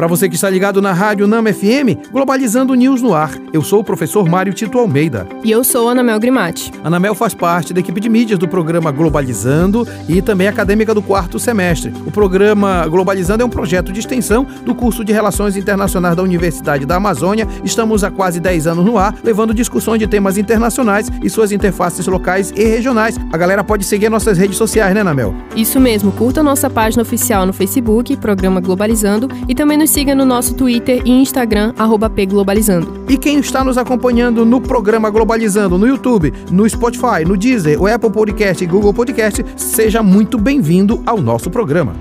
Para você que está ligado na Rádio Nama FM, Globalizando News no ar. Eu sou o professor Mário Tito Almeida. E eu sou Anamel Grimati. Anamel faz parte da equipe de mídias do programa Globalizando e também acadêmica do quarto semestre. O programa Globalizando é um projeto de extensão do curso de Relações Internacionais da Universidade da Amazônia. Estamos há quase 10 anos no ar, levando discussões de temas internacionais e suas interfaces locais e regionais. A galera pode seguir nossas redes sociais, né, Anamel? Isso mesmo, curta nossa página oficial no Facebook, Programa Globalizando, e também nos siga no nosso Twitter e Instagram, pglobalizando. E quem está nos acompanhando no programa Globalizando, no YouTube, no Spotify, no Deezer, o Apple Podcast e Google Podcast, seja muito bem-vindo ao nosso programa.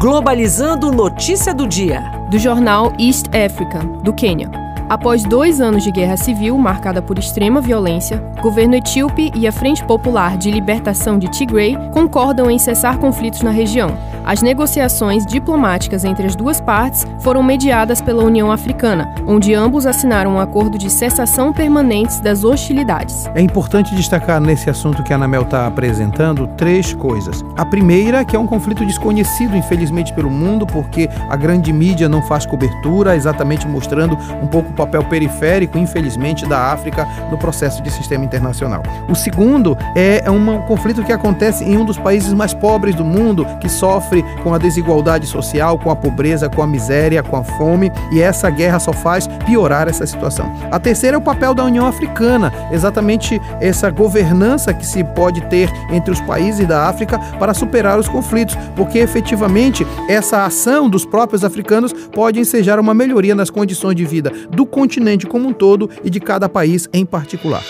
Globalizando Notícia do Dia. Do jornal East African, do Quênia. Após dois anos de guerra civil marcada por extrema violência, o governo etíope e a Frente Popular de Libertação de Tigray concordam em cessar conflitos na região. As negociações diplomáticas entre as duas partes foram mediadas pela União Africana, onde ambos assinaram um acordo de cessação permanente das hostilidades. É importante destacar nesse assunto que a Anamel está apresentando três coisas. A primeira, que é um conflito desconhecido, infelizmente, pelo mundo, porque a grande mídia não faz cobertura, exatamente mostrando um pouco papel periférico, infelizmente, da África no processo de sistema internacional. O segundo é um conflito que acontece em um dos países mais pobres do mundo, que sofre com a desigualdade social, com a pobreza, com a miséria, com a fome, e essa guerra só faz piorar essa situação. A terceira é o papel da União Africana, exatamente essa governança que se pode ter entre os países da África para superar os conflitos, porque efetivamente essa ação dos próprios africanos pode ensejar uma melhoria nas condições de vida do continente como um todo e de cada país em particular.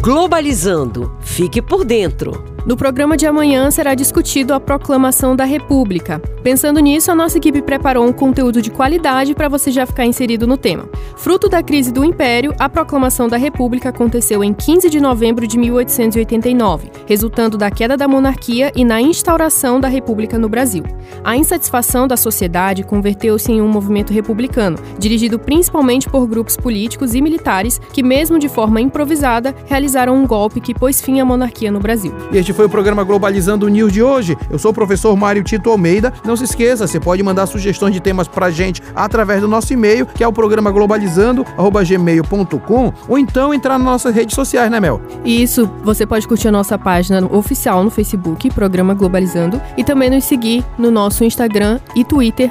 Globalizando. Fique por dentro. No programa de amanhã será discutido a proclamação da República. Pensando nisso, a nossa equipe preparou um conteúdo de qualidade para você já ficar inserido no tema. Fruto da crise do Império, a proclamação da República aconteceu em 15 de novembro de 1889, resultando da queda da monarquia e na instauração da República no Brasil. A insatisfação da sociedade converteu-se em um movimento republicano, dirigido principalmente por grupos políticos e militares que, mesmo de forma improvisada, realizaram um golpe que pôs fim à monarquia no Brasil. E este foi o programa Globalizando News de hoje. Eu sou o professor Mário Tito Almeida. Não se esqueça, você pode mandar sugestões de temas pra gente através do nosso e-mail, que é o programa globalizando@gmail.com, ou então entrar nas nossas redes sociais, né, Mel? Isso, você pode curtir a nossa página oficial no Facebook, Programa Globalizando, e também nos seguir no nosso Instagram e Twitter,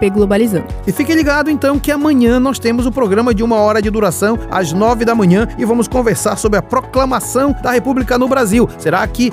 pglobalizando. E fique ligado então que amanhã nós temos o programa de uma hora de duração, às nove da manhã, e vamos conversar sobre a proclamação da República no Brasil. Será aqui